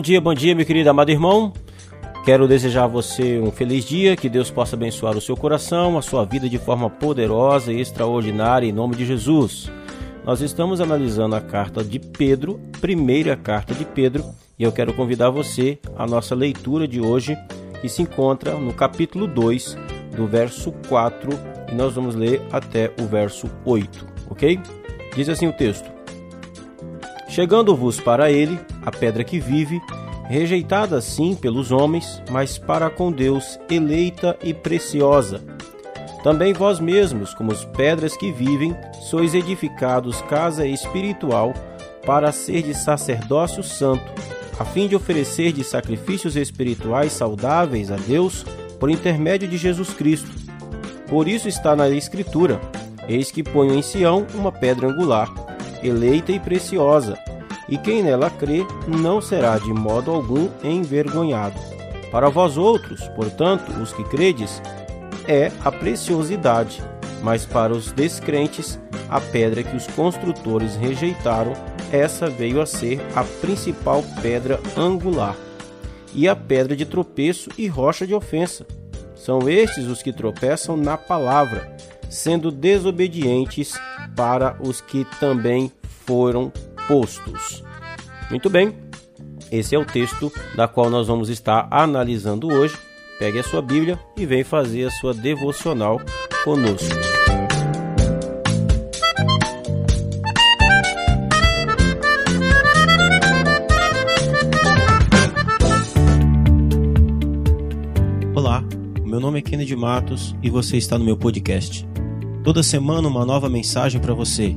Bom dia, bom dia, meu querido amado irmão. Quero desejar a você um feliz dia, que Deus possa abençoar o seu coração, a sua vida de forma poderosa e extraordinária em nome de Jesus. Nós estamos analisando a carta de Pedro, primeira carta de Pedro, e eu quero convidar você à nossa leitura de hoje, que se encontra no capítulo 2, do verso 4, e nós vamos ler até o verso 8, ok? Diz assim o texto: Chegando-vos para ele, a pedra que vive, rejeitada sim pelos homens, mas para com Deus eleita e preciosa. Também vós mesmos, como as pedras que vivem, sois edificados casa espiritual para ser de sacerdócio santo, a fim de oferecer de sacrifícios espirituais saudáveis a Deus por intermédio de Jesus Cristo. Por isso está na Escritura: Eis que ponho em Sião uma pedra angular, eleita e preciosa e quem nela crê não será de modo algum envergonhado. Para vós outros, portanto, os que credes, é a preciosidade, mas para os descrentes, a pedra que os construtores rejeitaram, essa veio a ser a principal pedra angular, e a pedra de tropeço e rocha de ofensa. São estes os que tropeçam na palavra, sendo desobedientes para os que também foram postos. Muito bem, esse é o texto da qual nós vamos estar analisando hoje. Pegue a sua Bíblia e vem fazer a sua devocional conosco. Olá, meu nome é Kennedy Matos e você está no meu podcast. Toda semana uma nova mensagem para você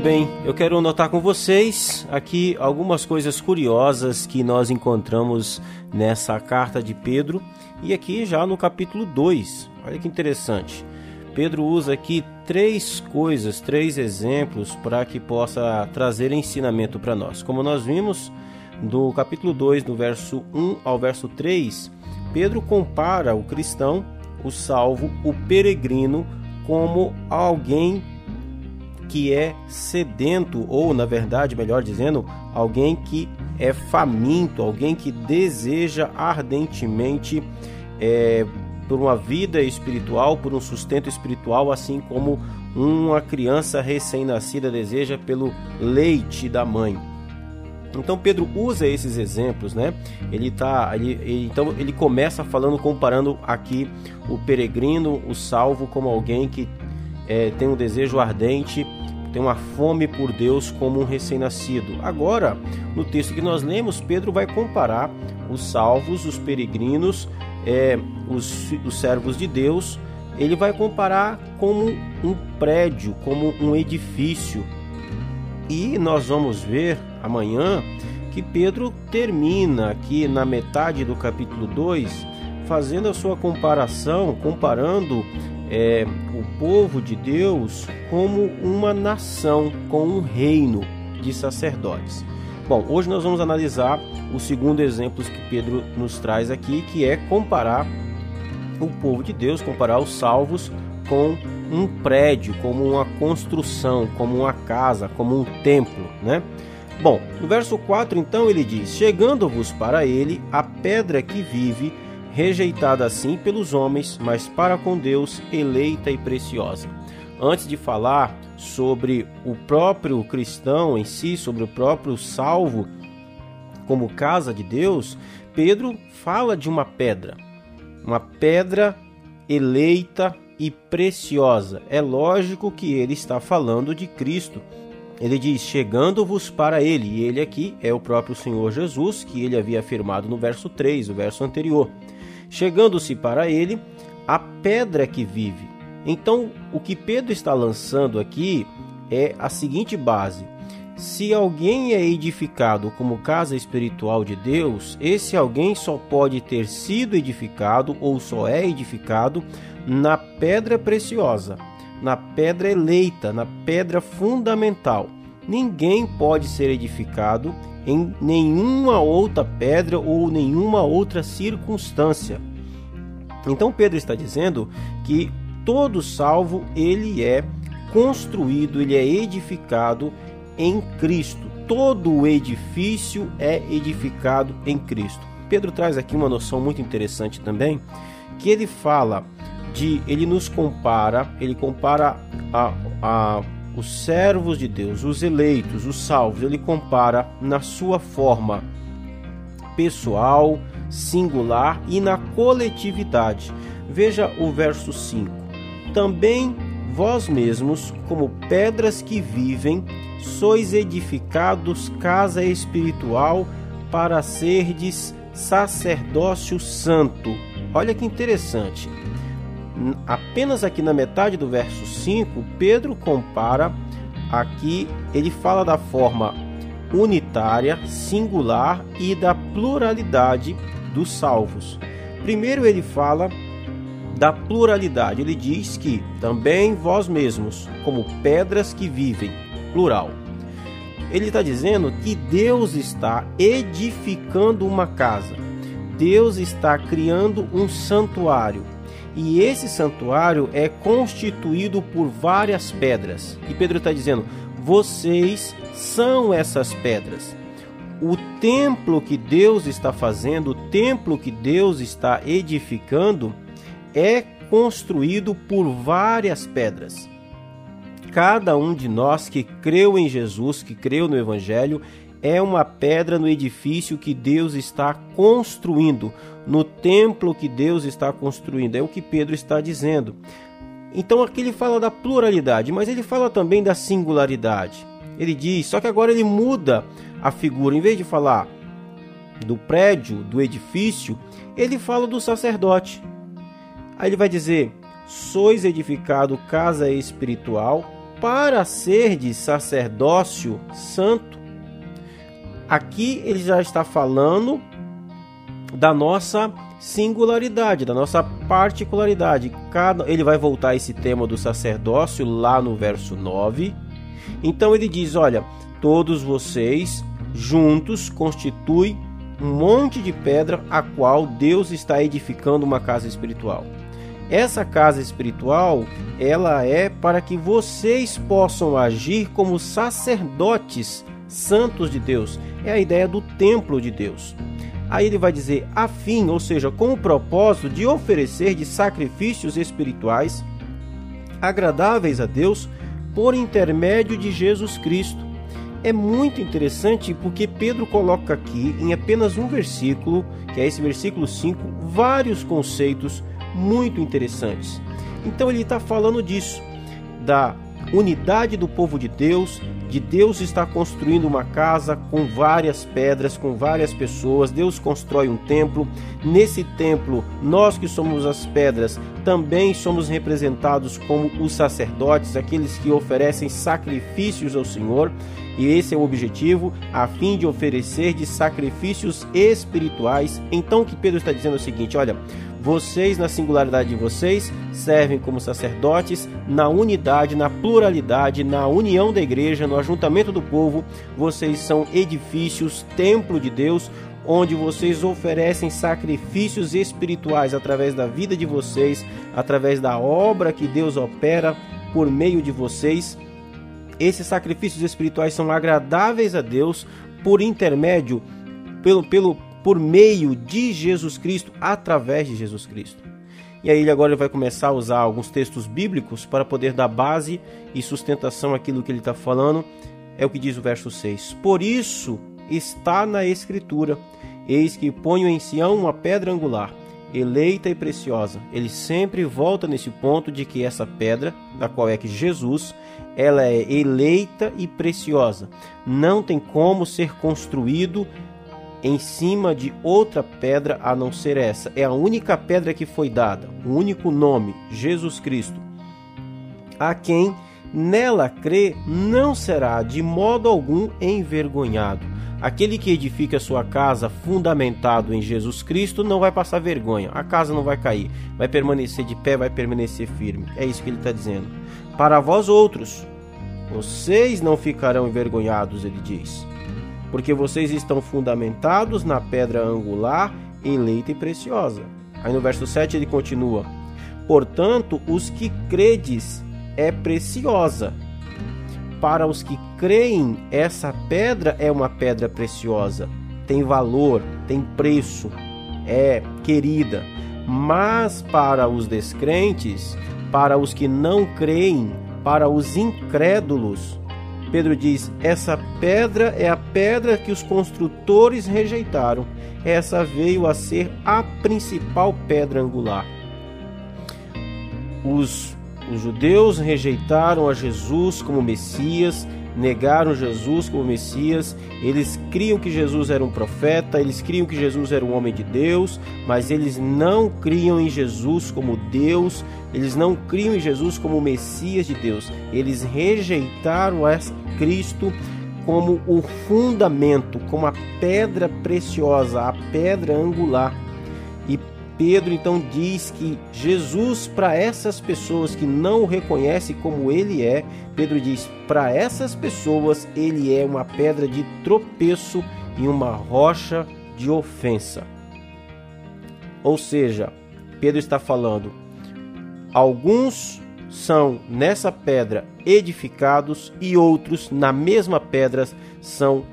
Bem, eu quero notar com vocês aqui algumas coisas curiosas que nós encontramos nessa carta de Pedro e aqui já no capítulo 2. Olha que interessante. Pedro usa aqui três coisas, três exemplos para que possa trazer ensinamento para nós. Como nós vimos do capítulo 2, do verso 1 ao verso 3, Pedro compara o cristão, o salvo, o peregrino como alguém que é sedento, ou na verdade, melhor dizendo, alguém que é faminto, alguém que deseja ardentemente é, por uma vida espiritual, por um sustento espiritual, assim como uma criança recém-nascida deseja pelo leite da mãe. Então Pedro usa esses exemplos, né? Ele tá, ele, ele, então ele começa falando comparando aqui o peregrino, o salvo como alguém que é, tem um desejo ardente tem uma fome por Deus como um recém-nascido. Agora, no texto que nós lemos, Pedro vai comparar os salvos, os peregrinos, é, os, os servos de Deus, ele vai comparar como um prédio, como um edifício. E nós vamos ver amanhã que Pedro termina aqui na metade do capítulo 2 fazendo a sua comparação, comparando é, o povo de Deus como uma nação, com um reino de sacerdotes. Bom, hoje nós vamos analisar o segundo exemplo que Pedro nos traz aqui, que é comparar o povo de Deus, comparar os salvos com um prédio, como uma construção, como uma casa, como um templo, né? Bom, no verso 4 então ele diz: Chegando-vos para ele a pedra que vive, rejeitada assim pelos homens, mas para com Deus eleita e preciosa. Antes de falar sobre o próprio cristão em si, sobre o próprio salvo como casa de Deus, Pedro fala de uma pedra, uma pedra eleita e preciosa. É lógico que ele está falando de Cristo. ele diz: chegando-vos para ele. E ele aqui é o próprio Senhor Jesus, que ele havia afirmado no verso 3, o verso anterior. Chegando-se para ele, a pedra que vive. Então, o que Pedro está lançando aqui é a seguinte base: se alguém é edificado como casa espiritual de Deus, esse alguém só pode ter sido edificado ou só é edificado na pedra preciosa, na pedra eleita, na pedra fundamental. Ninguém pode ser edificado em nenhuma outra pedra ou nenhuma outra circunstância. Então Pedro está dizendo que todo salvo ele é construído, ele é edificado em Cristo. Todo o edifício é edificado em Cristo. Pedro traz aqui uma noção muito interessante também, que ele fala de, ele nos compara, ele compara a, a os servos de Deus, os eleitos, os salvos, ele compara na sua forma pessoal, singular e na coletividade. Veja o verso 5. Também vós mesmos, como pedras que vivem, sois edificados casa espiritual para serdes sacerdócio santo. Olha que interessante apenas aqui na metade do verso 5, Pedro compara aqui, ele fala da forma unitária, singular e da pluralidade dos salvos. Primeiro ele fala da pluralidade. Ele diz que também vós mesmos, como pedras que vivem, plural. Ele está dizendo que Deus está edificando uma casa. Deus está criando um santuário e esse santuário é constituído por várias pedras. E Pedro está dizendo: vocês são essas pedras. O templo que Deus está fazendo, o templo que Deus está edificando, é construído por várias pedras. Cada um de nós que creu em Jesus, que creu no Evangelho, é uma pedra no edifício que Deus está construindo, no templo que Deus está construindo. É o que Pedro está dizendo. Então aqui ele fala da pluralidade, mas ele fala também da singularidade. Ele diz, só que agora ele muda a figura, em vez de falar do prédio, do edifício, ele fala do sacerdote. Aí ele vai dizer: sois edificado casa espiritual para ser de sacerdócio santo Aqui ele já está falando da nossa singularidade, da nossa particularidade. Cada, ele vai voltar a esse tema do sacerdócio lá no verso 9. Então ele diz: Olha, todos vocês juntos constituem um monte de pedra a qual Deus está edificando uma casa espiritual. Essa casa espiritual, ela é para que vocês possam agir como sacerdotes santos de Deus. É a ideia do templo de Deus. Aí ele vai dizer a fim, ou seja, com o propósito de oferecer de sacrifícios espirituais agradáveis a Deus por intermédio de Jesus Cristo. É muito interessante porque Pedro coloca aqui em apenas um versículo, que é esse versículo 5, vários conceitos muito interessantes. Então ele está falando disso, da unidade do povo de Deus, de Deus está construindo uma casa com várias pedras, com várias pessoas. Deus constrói um templo. Nesse templo, nós que somos as pedras, também somos representados como os sacerdotes, aqueles que oferecem sacrifícios ao Senhor. E esse é o objetivo, a fim de oferecer de sacrifícios espirituais. Então, o que Pedro está dizendo é o seguinte: olha, vocês, na singularidade de vocês, servem como sacerdotes na unidade, na pluralidade, na união da igreja, no ajuntamento do povo. Vocês são edifícios, templo de Deus, onde vocês oferecem sacrifícios espirituais através da vida de vocês, através da obra que Deus opera por meio de vocês. Esses sacrifícios espirituais são agradáveis a Deus por intermédio, pelo, pelo, por meio de Jesus Cristo, através de Jesus Cristo. E aí ele agora vai começar a usar alguns textos bíblicos para poder dar base e sustentação àquilo que ele está falando. É o que diz o verso 6. Por isso está na Escritura: Eis que ponho em Sião uma pedra angular, eleita e preciosa. Ele sempre volta nesse ponto de que essa pedra, da qual é que Jesus, ela é eleita e preciosa. Não tem como ser construído em cima de outra pedra a não ser essa. É a única pedra que foi dada, o único nome, Jesus Cristo. A quem nela crê não será de modo algum envergonhado. Aquele que edifica sua casa fundamentado em Jesus Cristo não vai passar vergonha, a casa não vai cair, vai permanecer de pé, vai permanecer firme. É isso que ele está dizendo. Para vós outros, vocês não ficarão envergonhados, ele diz, porque vocês estão fundamentados na pedra angular, eleita e preciosa. Aí no verso 7 ele continua: Portanto, os que credes é preciosa para os que creem, essa pedra é uma pedra preciosa, tem valor, tem preço, é querida. Mas para os descrentes, para os que não creem, para os incrédulos, Pedro diz: essa pedra é a pedra que os construtores rejeitaram. Essa veio a ser a principal pedra angular. Os os judeus rejeitaram a Jesus como Messias, negaram Jesus como Messias, eles criam que Jesus era um profeta, eles criam que Jesus era um homem de Deus, mas eles não criam em Jesus como Deus, eles não criam em Jesus como Messias de Deus. Eles rejeitaram a Cristo como o fundamento, como a pedra preciosa, a pedra angular. Pedro então diz que Jesus, para essas pessoas que não o reconhecem como ele é, Pedro diz: para essas pessoas ele é uma pedra de tropeço e uma rocha de ofensa. Ou seja, Pedro está falando, alguns são nessa pedra edificados e outros na mesma pedra são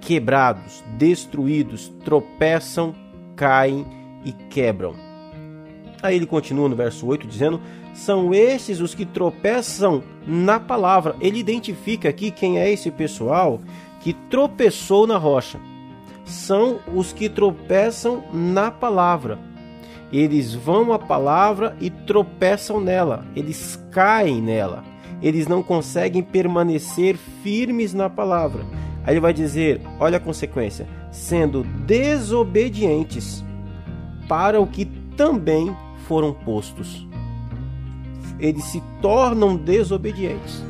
quebrados, destruídos, tropeçam, caem e quebram. Aí ele continua no verso 8 dizendo: São estes os que tropeçam na palavra. Ele identifica aqui quem é esse pessoal que tropeçou na rocha. São os que tropeçam na palavra. Eles vão à palavra e tropeçam nela, eles caem nela, eles não conseguem permanecer firmes na palavra. Aí ele vai dizer: olha a consequência, sendo desobedientes para o que também foram postos. Eles se tornam desobedientes.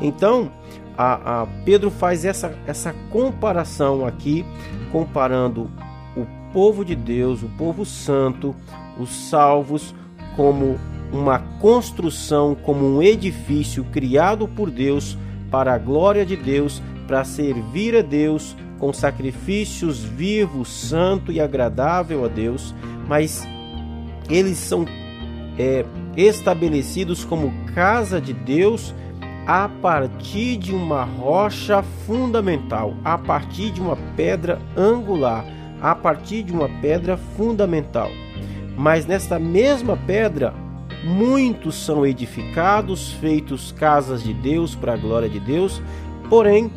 Então, a, a Pedro faz essa, essa comparação aqui, comparando o povo de Deus, o povo santo, os salvos, como uma construção, como um edifício criado por Deus para a glória de Deus, para servir a Deus, com sacrifícios vivos, santo e agradável a Deus, mas eles são é, estabelecidos como casa de Deus a partir de uma rocha fundamental, a partir de uma pedra angular, a partir de uma pedra fundamental. Mas nesta mesma pedra, muitos são edificados, feitos casas de Deus para a glória de Deus, porém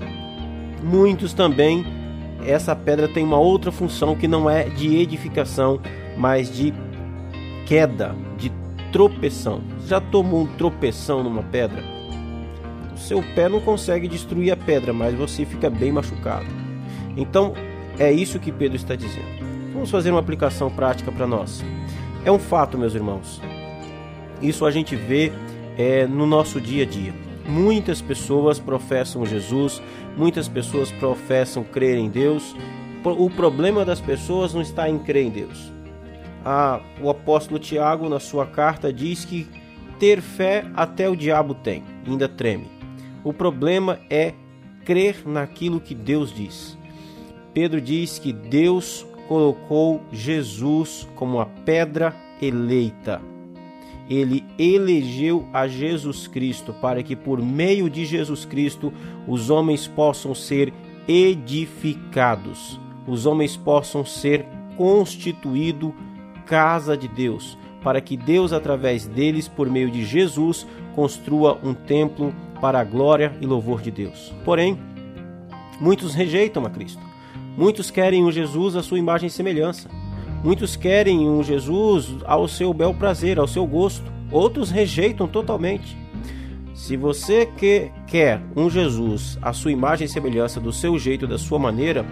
muitos também essa pedra tem uma outra função que não é de edificação, mas de queda, de tropeção. Já tomou um tropeção numa pedra? O seu pé não consegue destruir a pedra, mas você fica bem machucado. Então, é isso que Pedro está dizendo. Vamos fazer uma aplicação prática para nós. É um fato, meus irmãos. Isso a gente vê é, no nosso dia a dia. Muitas pessoas professam Jesus, muitas pessoas professam crer em Deus. O problema das pessoas não está em crer em Deus. Ah, o apóstolo Tiago, na sua carta, diz que ter fé até o diabo tem, ainda treme. O problema é crer naquilo que Deus diz. Pedro diz que Deus colocou Jesus como a pedra eleita ele elegeu a Jesus Cristo para que por meio de Jesus Cristo os homens possam ser edificados, os homens possam ser constituído casa de Deus, para que Deus através deles por meio de Jesus construa um templo para a glória e louvor de Deus. Porém, muitos rejeitam a Cristo. Muitos querem um Jesus à sua imagem e semelhança. Muitos querem um Jesus ao seu bel prazer, ao seu gosto. Outros rejeitam totalmente. Se você que quer um Jesus à sua imagem e semelhança, do seu jeito, da sua maneira,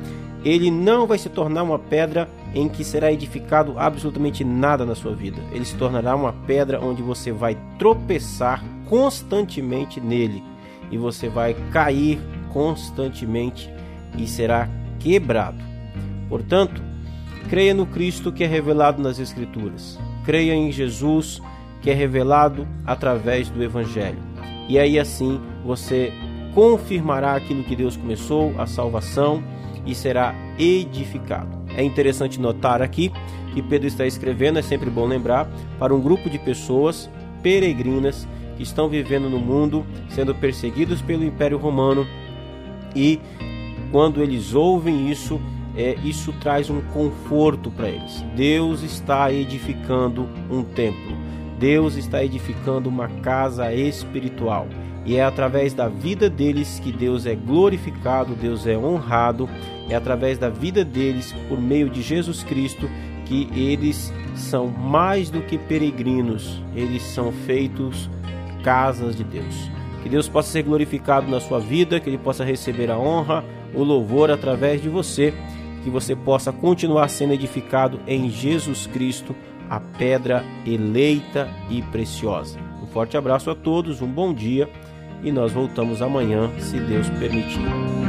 ele não vai se tornar uma pedra em que será edificado absolutamente nada na sua vida. Ele se tornará uma pedra onde você vai tropeçar constantemente nele e você vai cair constantemente e será quebrado. Portanto, creia no Cristo que é revelado nas Escrituras. Creia em Jesus que é revelado através do Evangelho. E aí assim você confirmará aquilo que Deus começou, a salvação, e será edificado. É interessante notar aqui que Pedro está escrevendo, é sempre bom lembrar, para um grupo de pessoas peregrinas que estão vivendo no mundo, sendo perseguidos pelo Império Romano, e quando eles ouvem isso, é, isso traz um conforto para eles. Deus está edificando um templo, Deus está edificando uma casa espiritual. E é através da vida deles que Deus é glorificado, Deus é honrado, é através da vida deles, por meio de Jesus Cristo, que eles são mais do que peregrinos, eles são feitos casas de Deus. Que Deus possa ser glorificado na sua vida, que Ele possa receber a honra, o louvor através de você, que você possa continuar sendo edificado em Jesus Cristo, a pedra eleita e preciosa. Um forte abraço a todos, um bom dia e nós voltamos amanhã, se Deus permitir.